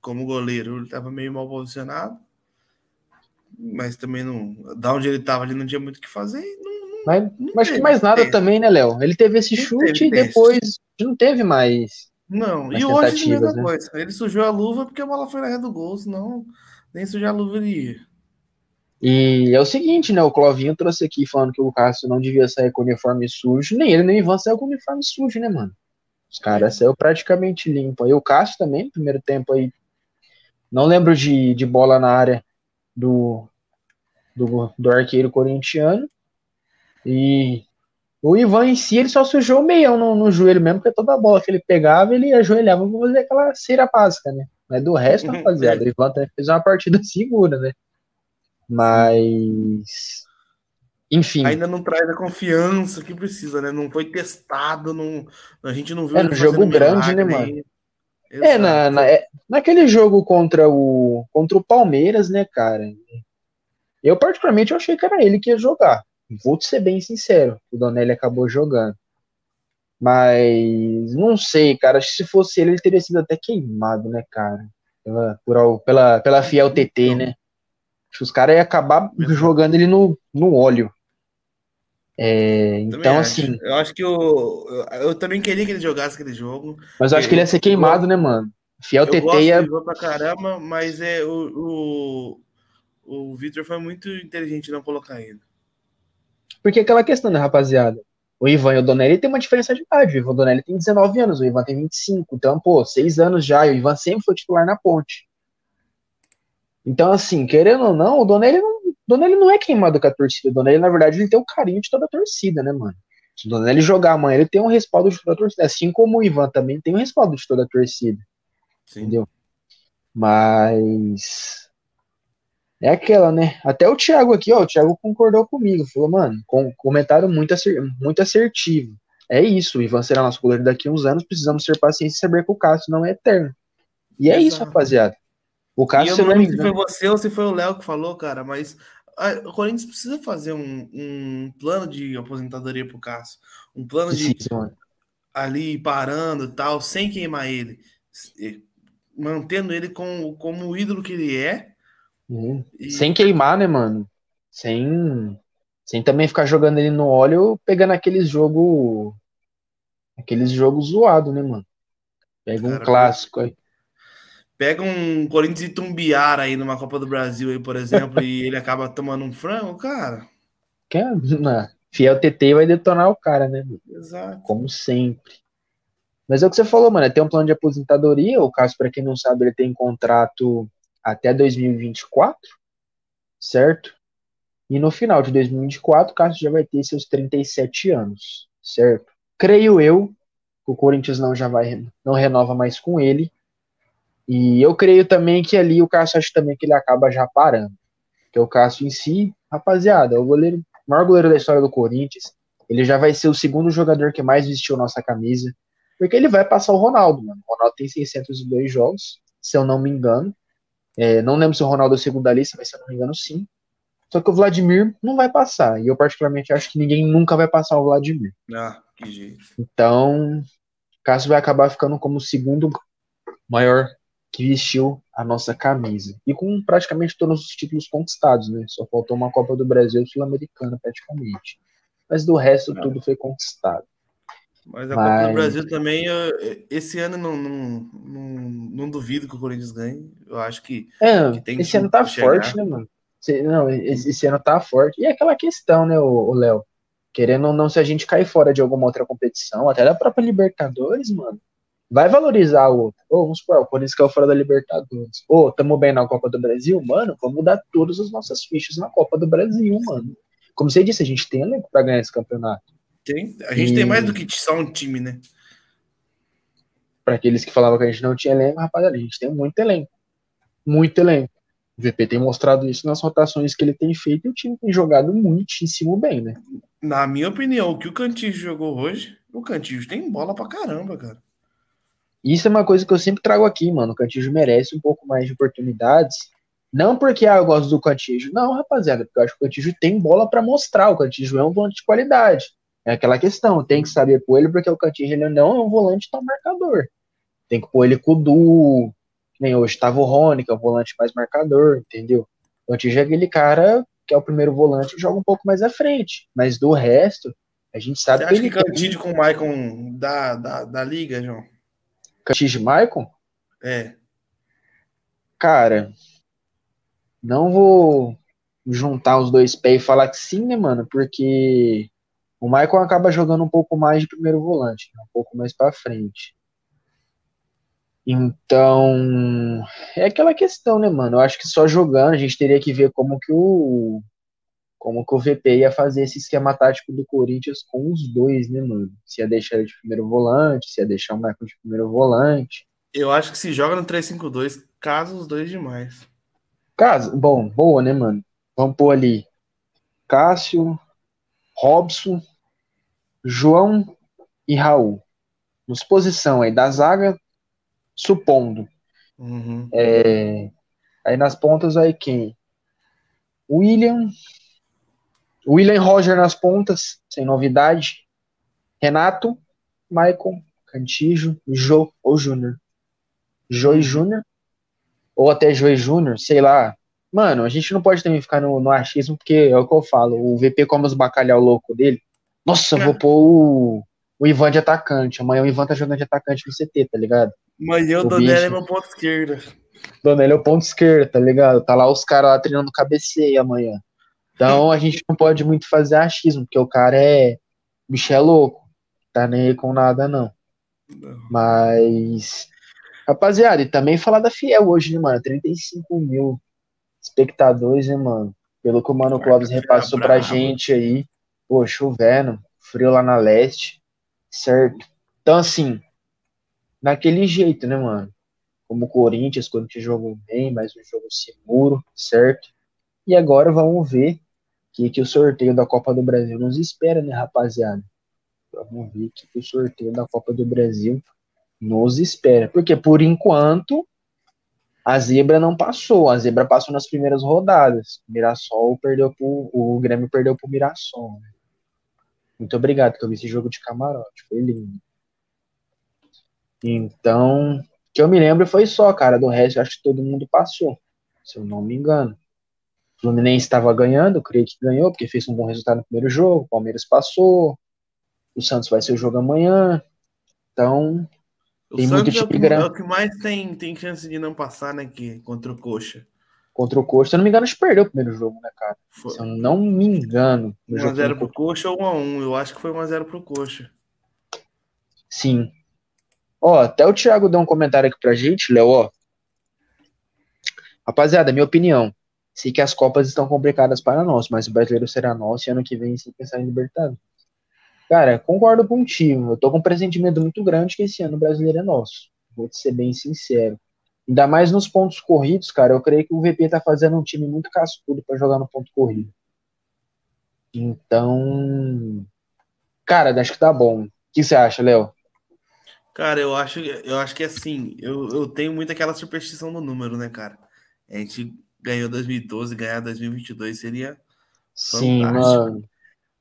B: como goleiro, ele tava meio mal posicionado. Mas também não. Da onde ele tava, ele não tinha muito o que fazer. e Não,
A: Mas,
B: não
A: mas que
B: teve
A: mais nada
B: teste.
A: também, né, Léo? Ele teve esse
B: Não
A: chute
B: teve
A: e
B: teste.
A: depois não teve mais.
B: Não, e hoje mesma
A: né?
B: coisa. Ele sujou a luva porque a bola foi na reta do gol, senão nem sujar a luva ele ia.
A: E é o seguinte, né? O Clovinho trouxe aqui falando que o Cássio não devia sair com o uniforme sujo. Nem ele nem o Ivan saiu com o uniforme sujo, né, mano? Os caras saiu praticamente limpo. Aí o Cássio também, primeiro tempo aí. Não lembro de, de bola na área do, do, do arqueiro corintiano. E o Ivan em si, ele só sujou o meião no, no joelho mesmo, porque toda bola que ele pegava, ele ajoelhava pra fazer aquela cera básica, né? Mas do resto, rapaziada, (laughs) o Ivan também fez uma partida (laughs) segura, né? Mas. Enfim.
B: Ainda não traz a confiança que precisa, né? Não foi testado, não, a gente não viu
A: É, no jogo grande, né,
B: milagre,
A: É, na, na- é, naquele jogo contra o, contra o Palmeiras, né, cara? Eu, particularmente, eu achei que era ele que ia jogar. Vou te ser bem sincero. O Donelli acabou jogando. Mas não sei, cara. Acho que se fosse ele, ele teria sido até queimado, né, cara? Pela, por pela, pela fiel TT, né? Acho que os caras iam acabar jogando ele no, no óleo. É, então,
B: acho.
A: assim.
B: Eu acho que eu, eu, eu também queria que ele jogasse aquele jogo.
A: Mas eu acho que ele ia ser queimado, né, mano? Fiel
B: Eu
A: TT
B: gosto
A: ia.
B: Ivan pra caramba, mas é, o, o, o Vitor foi muito inteligente não colocar ele.
A: Porque aquela questão, né, rapaziada? O Ivan e o Donelli tem uma diferença de idade. O Ivan Donelli tem 19 anos, o Ivan tem 25. Então, pô, 6 anos já. E o Ivan sempre foi titular na ponte. Então, assim, querendo ou não, o Donelli não, o Donelli não é queimado com a torcida. O Donelli, na verdade, ele tem o carinho de toda a torcida, né, mano? Se o Donelli jogar amanhã, ele tem um respaldo de toda a torcida. Assim como o Ivan também tem um respaldo de toda a torcida.
B: Sim.
A: Entendeu? Mas. É aquela, né? Até o Thiago aqui, ó. O Thiago concordou comigo. Falou, mano, com, comentário muito, acer- muito assertivo. É isso, o Ivan será nosso goleiro daqui a uns anos. Precisamos ter paciência e saber que o Cássio não é eterno. E é isso,
B: Exato.
A: rapaziada. O
B: E
A: Cássio,
B: eu
A: se
B: não lembro se foi você ou se foi o Léo que falou, cara, mas ah, o Corinthians precisa fazer um, um plano de aposentadoria pro Cássio. Um plano de.
A: mano.
B: ali parando e tal, sem queimar ele, mantendo ele com, como o ídolo que ele é.
A: Uhum. E... Sem queimar, né, mano? Sem, sem também ficar jogando ele no óleo, pegando aqueles jogo aqueles jogos zoados, né, mano? Pega um Cara, clássico aí.
B: Pega um Corinthians e Tumbiara aí numa Copa do Brasil aí, por exemplo, e ele acaba tomando um frango, cara.
A: Que, não, fiel TT vai detonar o cara, né?
B: Exato.
A: Como sempre. Mas é o que você falou, mano. É ter um plano de aposentadoria. O caso, para quem não sabe, ele tem contrato até 2024, certo? E no final de 2024, o Cássio já vai ter seus 37 anos, certo? Creio eu que o Corinthians não já vai não renova mais com ele. E eu creio também que ali o Cássio acho também que ele acaba já parando. Porque o Cássio em si, rapaziada, é o goleiro, maior goleiro da história do Corinthians. Ele já vai ser o segundo jogador que mais vestiu nossa camisa. Porque ele vai passar o Ronaldo, mano. O Ronaldo tem 602 jogos, se eu não me engano. É, não lembro se o Ronaldo é o segundo da lista, mas se eu não me engano, sim. Só que o Vladimir não vai passar. E eu, particularmente, acho que ninguém nunca vai passar o Vladimir.
B: Ah, que jeito.
A: Então, Cássio vai acabar ficando como o segundo maior que vestiu a nossa camisa. E com praticamente todos os títulos conquistados, né? Só faltou uma Copa do Brasil Sul-Americana, praticamente. Mas do resto, não. tudo foi conquistado.
B: Mas a Mas... Copa do Brasil também, esse ano não, não, não, não, duvido que o Corinthians ganhe. Eu acho que,
A: é,
B: que
A: tem Esse ano tá forte, né, mano? Não, esse, esse, ano tá forte. E é aquela questão, né, o Léo? Querendo ou não, se a gente cair fora de alguma outra competição, até da própria Libertadores, mano, vai valorizar o outro. Ô, vamos supor, o Corinthians caiu fora da Libertadores. Ô, tamo bem na Copa do Brasil, mano, vamos dar todas as nossas fichas na Copa do Brasil, mano. Como você disse, a gente tem elenco pra ganhar esse campeonato.
B: Tem. A gente e... tem mais do que só um time, né?
A: Para aqueles que falavam que a gente não tinha elenco, rapaziada, a gente tem muito elenco. Muito elenco. O VP tem mostrado isso nas rotações que ele tem feito e o time tem jogado muitíssimo bem, né?
B: Na minha opinião, o que o Cantillo jogou hoje, o Cantillo tem bola pra caramba, cara.
A: Isso é uma coisa que eu sempre trago aqui, mano. O Cantillo merece um pouco mais de oportunidades. Não porque ah, eu gosto do Cantillo. Não, rapaziada, porque eu acho que o Cantillo tem bola para mostrar. O Cantillo é um volante de qualidade. É aquela questão, tem que saber pôr ele, porque o Cantillo ele não é um volante tão marcador. Tem que pôr ele com o Du, nem hoje estava o Rony, que é o volante mais marcador, entendeu? O Cantillo é aquele cara que é o primeiro volante e joga um pouco mais à frente. Mas do resto, a gente sabe
B: Você que ele. Acha que Cantillo com o Maicon da, da, da liga, João?
A: Cantillo e Maicon?
B: É.
A: Cara, não vou juntar os dois pés e falar que sim, né, mano? Porque o Michael acaba jogando um pouco mais de primeiro volante, né? um pouco mais para frente. Então, é aquela questão, né, mano? Eu acho que só jogando a gente teria que ver como que o como que o VP ia fazer esse esquema tático do Corinthians com os dois, né, mano? Se ia deixar ele de primeiro volante, se ia deixar o Michael de primeiro volante.
B: Eu acho que se joga no 3-5-2, casa os dois demais.
A: Caso, bom, boa, né, mano? Vamos pôr ali Cássio, Robson, João e Raul. Nos posição aí da zaga, supondo.
B: Uhum.
A: É, aí nas pontas aí quem? William, William Roger nas pontas, sem novidade. Renato, Michael, Cantijo, Jô ou Júnior. Jô e Júnior. Ou até Jô e Júnior, sei lá. Mano, a gente não pode também ficar no, no achismo, porque é o que eu falo. O VP come os bacalhau louco dele. Nossa, é. vou pôr o, o Ivan de atacante. Amanhã o Ivan tá jogando de atacante no CT, tá ligado?
B: Amanhã o, o Donelli é meu ponto esquerda.
A: Donelli é o ponto esquerdo, tá ligado? Tá lá os caras lá treinando cabeceio amanhã. Então a gente não pode muito fazer achismo, porque o cara é. O bicho é louco. Tá nem aí com nada, não. não. Mas. Rapaziada, e também falar da Fiel hoje, né, mano? 35 mil espectadores, né, mano? Pelo que o Mano Clóvis repassou pra gente aí. Pô, chovendo, frio lá na leste, certo? Então, assim, naquele jeito, né, mano? Como o Corinthians, quando te jogou bem, mais um jogo seguro, certo? E agora vamos ver que, que o sorteio da Copa do Brasil nos espera, né, rapaziada? Vamos ver que, que o sorteio da Copa do Brasil nos espera. Porque por enquanto a zebra não passou. A zebra passou nas primeiras rodadas. O Mirassol perdeu pro, o Grêmio perdeu pro Mirassol. Né? Muito obrigado, que eu vi esse jogo de camarote. Foi lindo. Então, que eu me lembro foi só, cara. Do resto, acho que todo mundo passou, se eu não me engano. O Fluminense estava ganhando, creio que ganhou, porque fez um bom resultado no primeiro jogo. O Palmeiras passou. O Santos vai ser o jogo amanhã. Então,
B: o tem Santos muito é, é o que mais tem, tem chance de não passar, né? Que, contra o Coxa.
A: Contra o Coxa, se eu não me engano, a gente perdeu o primeiro jogo, né, cara? Foi. Se eu não me engano.
B: 1x0 pro Coxa ou 1x1? Eu acho que foi 1x0 pro Coxa.
A: Sim. Ó, até o Thiago deu um comentário aqui pra gente, Léo, ó. Rapaziada, minha opinião. Sei que as Copas estão complicadas para nós, mas o brasileiro será nosso e ano que vem sem pensar em Libertadores. Cara, concordo contigo. Eu tô com um pressentimento muito grande que esse ano brasileiro é nosso. Vou te ser bem sincero. Ainda mais nos pontos corridos, cara. Eu creio que o VP tá fazendo um time muito cascudo para jogar no ponto corrido. Então, cara, acho que tá bom. O que você acha, Léo?
B: Cara, eu acho, eu acho que assim, eu, eu tenho muito aquela superstição no número, né, cara? A gente ganhou 2012, ganhar 2022 seria
A: Sim, fantástico. Mano.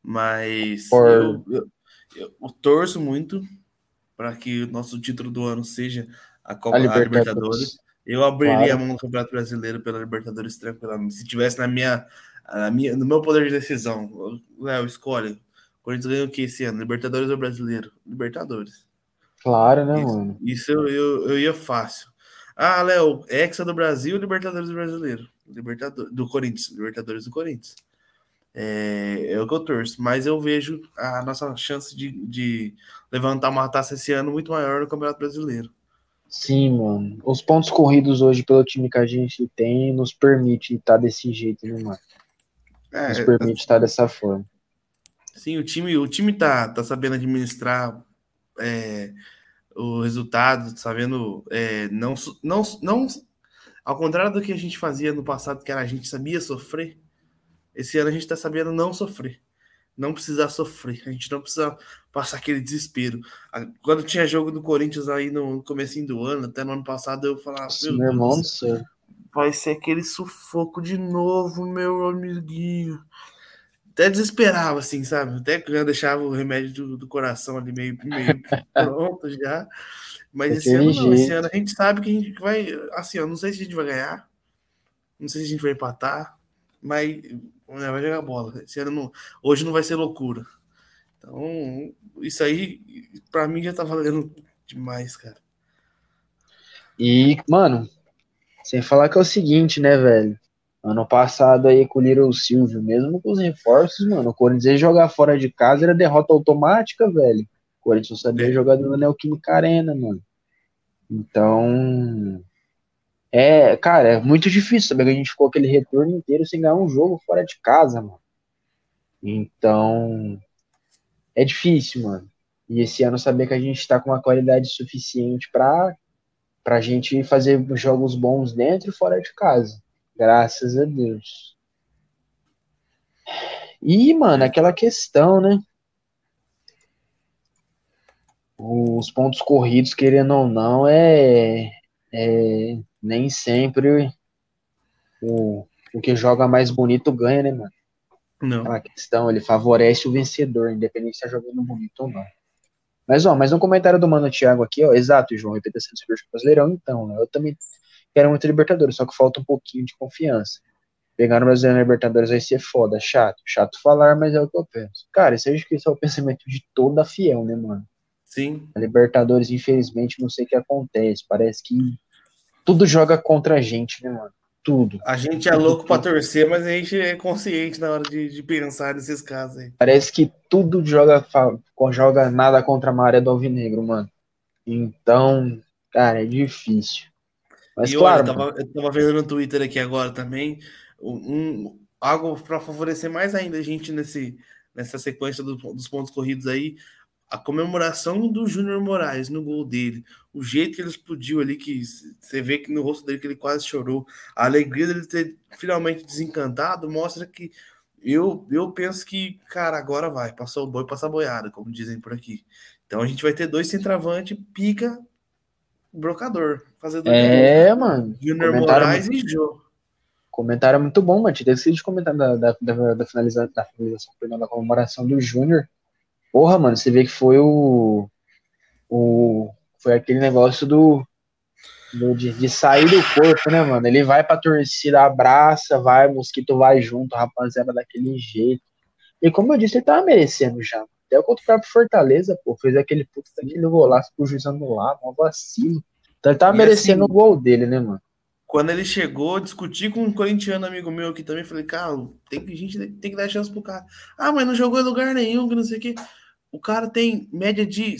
B: Mas Por... eu, eu, eu, torço muito para que o nosso título do ano seja a Copa a Libertadores. Libertadores. Eu abriria claro. a mão do Campeonato Brasileiro pela Libertadores tranquilamente. Se tivesse na minha, na minha, no meu poder de decisão, Léo, escolhe. O Corinthians ganhou o que esse ano? Libertadores ou Brasileiro? Libertadores.
A: Claro, né,
B: isso,
A: mano?
B: Isso eu, eu, eu ia fácil. Ah, Léo, Hexa do Brasil, Libertadores do Brasileiro. Libertadores do Corinthians, Libertadores do Corinthians. É, é, o que eu torço, mas eu vejo a nossa chance de, de levantar uma taça esse ano muito maior no Campeonato Brasileiro.
A: Sim, mano. Os pontos corridos hoje pelo time que a gente tem nos permite estar desse jeito, né, mano? É, nos permite estar dessa forma.
B: Sim, o time, o time tá, tá sabendo administrar é, o resultado, tá sabendo é, não, não, não ao contrário do que a gente fazia no passado, que era a gente sabia sofrer, esse ano a gente está sabendo não sofrer. Não precisar sofrer. A gente não precisa passar aquele desespero. Quando tinha jogo do Corinthians aí no começo do ano, até no ano passado, eu falava.
A: Meu irmão do
B: Vai ser aquele sufoco de novo, meu amiguinho. Até desesperava, assim, sabe? Até já deixava o remédio do, do coração ali meio, meio (laughs) pronto já. Mas esse ano não, esse ano a gente sabe que a gente vai. Assim, eu não sei se a gente vai ganhar, não sei se a gente vai empatar, mas né, vai jogar bola. Esse ano não, hoje não vai ser loucura. Então, isso aí, para mim, já tá valendo demais, cara.
A: E, mano, sem falar que é o seguinte, né, velho? Ano passado aí com o Little Silvio, mesmo com os reforços, mano, o Corinthians ia jogar fora de casa era derrota automática, velho. O Corinthians só sabia é. jogar no Neoquímica Arena, mano. Então, é, cara, é muito difícil saber que a gente ficou aquele retorno inteiro sem ganhar um jogo fora de casa, mano. Então, é difícil, mano. E esse ano saber que a gente tá com uma qualidade suficiente pra, pra gente fazer jogos bons dentro e fora de casa. Graças a Deus. E, mano, aquela questão, né? Os pontos corridos, querendo ou não, é, é nem sempre o, o que joga mais bonito ganha, né, mano?
B: Não.
A: Aquela questão, ele favorece o vencedor, independente se tá jogando bonito ou não. Mas, ó, mais um comentário do Mano Thiago aqui, ó. Exato, João, repetição do Super Brasileirão, então, né? Eu também quero muito Libertadores, só que falta um pouquinho de confiança. Pegar no Brasileiro na Libertadores vai ser foda, chato. Chato falar, mas é o que eu penso. Cara, isso, que isso é o pensamento de toda fiel, né, mano?
B: Sim.
A: A Libertadores, infelizmente, não sei o que acontece. Parece que tudo joga contra a gente, né, mano? Tudo.
B: A gente é louco para torcer, mas a gente é consciente na hora de, de pensar nesses casos aí.
A: Parece que tudo joga, joga nada contra a maré do Alvinegro, mano. Então, cara, é difícil.
B: Mas e claro. Olha, eu, tava, eu tava vendo no Twitter aqui agora também um, algo para favorecer mais ainda a gente nesse, nessa sequência do, dos pontos corridos aí a comemoração do Júnior Moraes no gol dele, o jeito que ele explodiu ali, que você vê que no rosto dele que ele quase chorou, a alegria dele ter finalmente desencantado, mostra que eu, eu penso que, cara, agora vai, passou o boi, passa a boiada, como dizem por aqui. Então a gente vai ter dois centroavante, pica, brocador, fazendo
A: É, mano.
B: Júnior Moraes muito... e Jô.
A: Comentário muito bom, mano. Te decidi comentar da, da, da, da, finalização, da finalização, da comemoração do Júnior Porra, mano, você vê que foi o, o Foi aquele negócio do, do de, de, sair do corpo, né, mano? Ele vai pra torcida, abraça, vai, mosquito vai junto, rapaziada, daquele jeito. E como eu disse, ele tava merecendo já. Até contra o próprio Fortaleza, pô, fez aquele puto daquele golaço pro juiz anular, um vacilo. Então ele tava e merecendo assim, o gol dele, né, mano?
B: Quando ele chegou, discuti com um corintiano amigo meu aqui também, falei, cara, tem que, a gente tem que dar chance pro cara. Ah, mas não jogou em lugar nenhum, que não sei o quê. O cara tem média de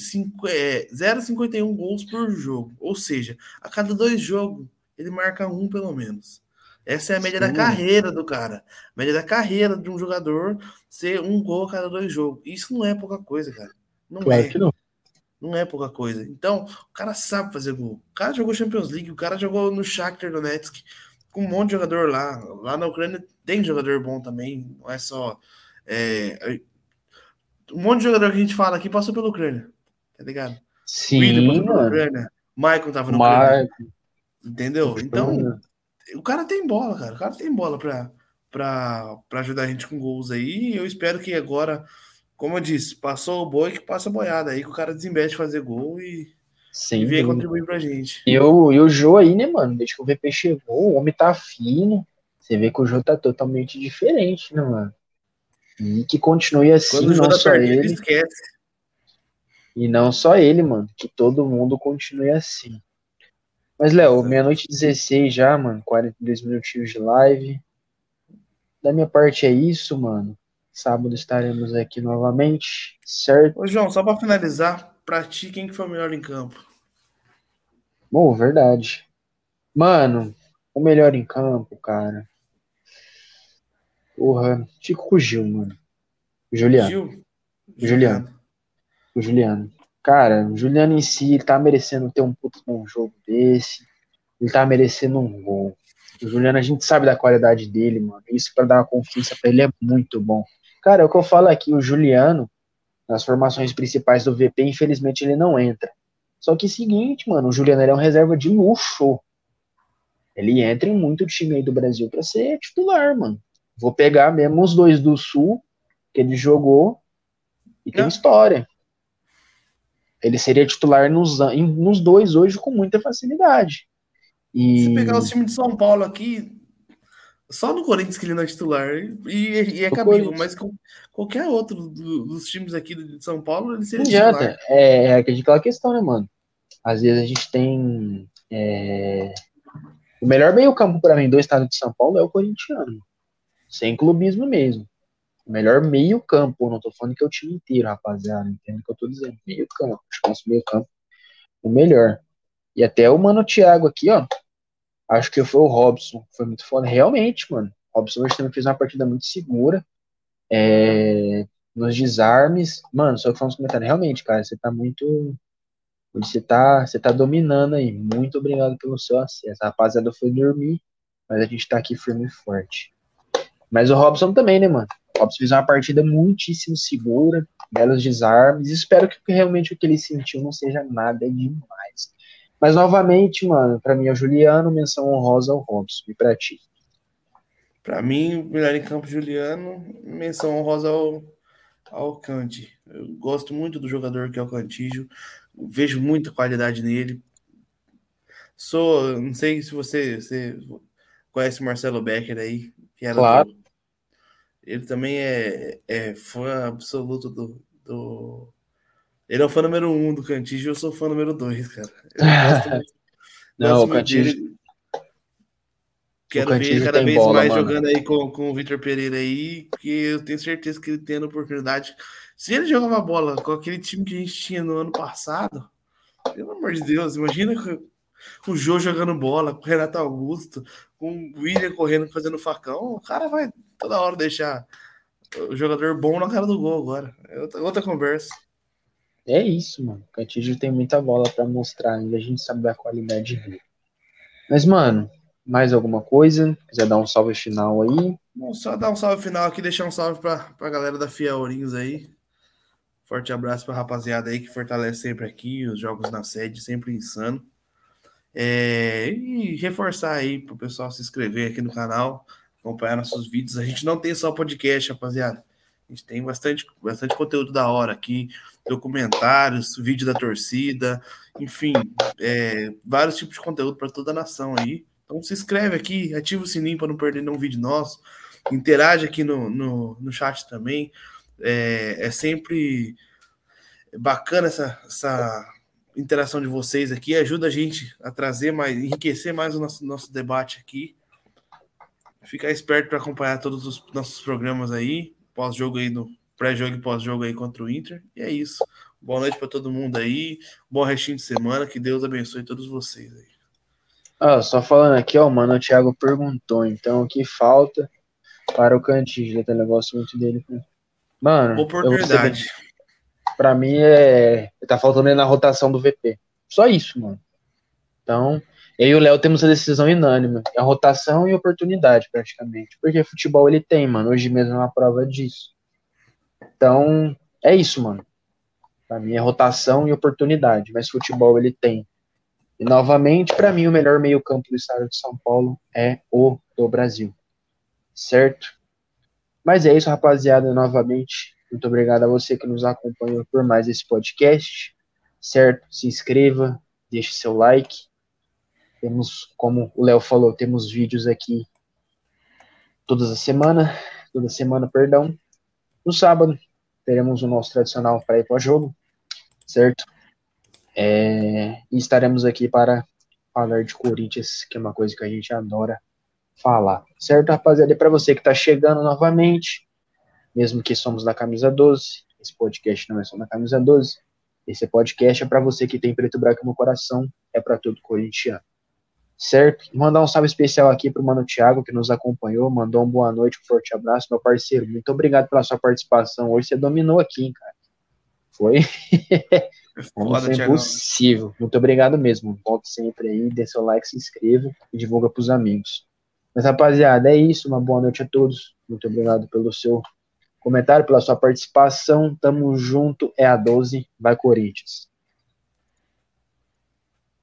B: é, 0,51 gols por jogo. Ou seja, a cada dois jogos, ele marca um pelo menos. Essa é a média Sim. da carreira do cara. A média da carreira de um jogador ser um gol a cada dois jogos. Isso não é pouca coisa, cara. Não claro é. que não. Não é pouca coisa. Então, o cara sabe fazer gol. O cara jogou Champions League, o cara jogou no Shakhtar Donetsk, com um monte de jogador lá. Lá na Ucrânia tem jogador bom também, não é só... É... Um monte de jogador que a gente fala aqui passou pela Ucrânia, tá ligado?
A: Sim, passou pela
B: Ucrânia, Michael tava no Ucrânia. Entendeu? Então, o cara tem bola, cara. O cara tem bola pra, pra, pra ajudar a gente com gols aí. E eu espero que agora como eu disse, passou o boi que passa a boiada aí, que o cara desembeste de fazer gol e, Sim, e vem contribuir pra gente.
A: E o, e o Jô aí, né, mano? Desde que o VP chegou, o homem tá fino. Você vê que o Jô tá totalmente diferente, né, mano? E que continue assim, Quando não só ele. Esquece. E não só ele, mano. Que todo mundo continue assim. Mas, Léo, meia-noite 16 já, mano. 42 minutinhos de live. Da minha parte é isso, mano. Sábado estaremos aqui novamente, certo?
B: Ô, João, só para finalizar, pra ti, quem que foi o melhor em campo?
A: Bom, verdade. Mano, o melhor em campo, cara. Porra, fico com o Gil, mano. O Juliano. Gil? O Juliano. O Juliano. Cara, o Juliano em si, ele tá merecendo ter um puto bom jogo desse. Ele tá merecendo um gol. O Juliano, a gente sabe da qualidade dele, mano. Isso para dar uma confiança para ele é muito bom. Cara, é o que eu falo aqui, o Juliano, nas formações principais do VP, infelizmente ele não entra. Só que é o seguinte, mano, o Juliano é um reserva de luxo. Ele entra em muito time aí do Brasil para ser titular, mano. Vou pegar mesmo os dois do Sul, que ele jogou, e tem história. Ele seria titular nos, nos dois hoje com muita facilidade.
B: E... Se pegar o time de São Paulo aqui, só no Corinthians que ele não é titular e, e é caminho, mas com qualquer outro dos times aqui de São Paulo, ele seria não titular.
A: É, é aquela questão, né, mano? Às vezes a gente tem. É... O melhor meio-campo para mim do estado de São Paulo é o corintiano. Sem clubismo mesmo. O melhor meio-campo, não tô falando que é o time inteiro, rapaziada. Entende o que eu tô dizendo? Meio-campo. Acho que é nosso meio-campo o melhor. E até o Mano Thiago aqui, ó. Acho que foi o Robson, foi muito foda. Realmente, mano. O Robson hoje também fez uma partida muito segura. É, nos desarmes. Mano, só que foi uns comentários. Realmente, cara, você tá muito. Você tá, você tá dominando aí. Muito obrigado pelo seu acesso. A rapaziada foi dormir, mas a gente tá aqui firme e forte. Mas o Robson também, né, mano? O Robson fez uma partida muitíssimo segura, belos desarmes. Espero que realmente o que ele sentiu não seja nada demais. Mas novamente, mano, para mim é o Juliano, menção honrosa ao Robson. E pra ti?
B: Pra mim, melhor em campo Juliano, menção honrosa ao, ao Cante. Eu gosto muito do jogador que é o Cantígio, vejo muita qualidade nele. Sou, não sei se você, você conhece o Marcelo Becker aí, que era
A: claro.
B: Do, ele também é, é fã absoluto do, do ele é o fã número um do Cantígio, eu sou fã número dois, cara. (laughs)
A: Não, o Cantígio.
B: Quero ver ele cada vez bola, mais mano. jogando aí com, com o Vitor Pereira aí, porque eu tenho certeza que ele tendo oportunidade. Se ele jogava bola com aquele time que a gente tinha no ano passado, pelo amor de Deus, imagina com o Jô jogando bola, com o Renato Augusto, com o William correndo, fazendo facão, o cara vai toda hora deixar o jogador bom na cara do gol agora. É outra, outra conversa.
A: É isso, mano. O Cantígio tem muita bola para mostrar ainda. A gente sabe da qualidade dele. Mas, mano, mais alguma coisa? Quiser dar um salve final aí?
B: Bom, só dar um salve final aqui, deixar um salve pra, pra galera da Fiaurinhos aí. Forte abraço pra rapaziada aí que fortalece sempre aqui, os jogos na sede, sempre insano. É, e reforçar aí pro pessoal se inscrever aqui no canal, acompanhar nossos vídeos. A gente não tem só podcast, rapaziada. A gente tem bastante, bastante conteúdo da hora aqui, documentários, vídeo da torcida, enfim, é, vários tipos de conteúdo para toda a nação aí. Então se inscreve aqui, ativa o sininho para não perder nenhum vídeo nosso, interage aqui no, no, no chat também. É, é sempre bacana essa, essa interação de vocês aqui, ajuda a gente a trazer mais, enriquecer mais o nosso, nosso debate aqui. Ficar esperto para acompanhar todos os nossos programas aí pós-jogo aí no pré-jogo e pós-jogo aí contra o Inter. E é isso. Boa noite para todo mundo aí. Bom restinho de semana. Que Deus abençoe todos vocês aí.
A: Ah, só falando aqui, ó, mano, o Thiago perguntou, então, o que falta para o Cantillo? Tem negócio muito dele. Mano,
B: oportunidade.
A: Para mim é, tá faltando ele na rotação do VP. Só isso, mano. Então, eu e o Léo temos a decisão unânime. É rotação e oportunidade, praticamente. Porque futebol ele tem, mano. Hoje mesmo é uma prova disso. Então, é isso, mano. Pra mim é rotação e oportunidade. Mas futebol ele tem. E novamente, para mim, o melhor meio-campo do estado de São Paulo é o do Brasil. Certo? Mas é isso, rapaziada. Novamente, muito obrigado a você que nos acompanhou por mais esse podcast. Certo? Se inscreva, deixe seu like temos, como o Léo falou, temos vídeos aqui todas as semana, toda semana, perdão. No sábado teremos o nosso tradicional para ir para o jogo, certo? É, e estaremos aqui para falar de Corinthians, que é uma coisa que a gente adora falar, certo, rapaziada? E para você que está chegando novamente, mesmo que somos da camisa 12, esse podcast não é só da camisa 12, esse podcast é para você que tem preto e branco no coração, é para todo corintiano certo? Mandar um salve especial aqui para o Mano Thiago, que nos acompanhou, mandou um boa noite, um forte abraço, meu parceiro. Muito obrigado pela sua participação. Hoje você dominou aqui, hein, cara. Foi. (laughs) Foda, impossível. Muito obrigado mesmo. Volte sempre aí, dê seu like, se inscreva e divulga para os amigos. Mas, rapaziada, é isso. Uma boa noite a todos. Muito obrigado pelo seu comentário, pela sua participação. Tamo junto. É a 12. Vai, Corinthians.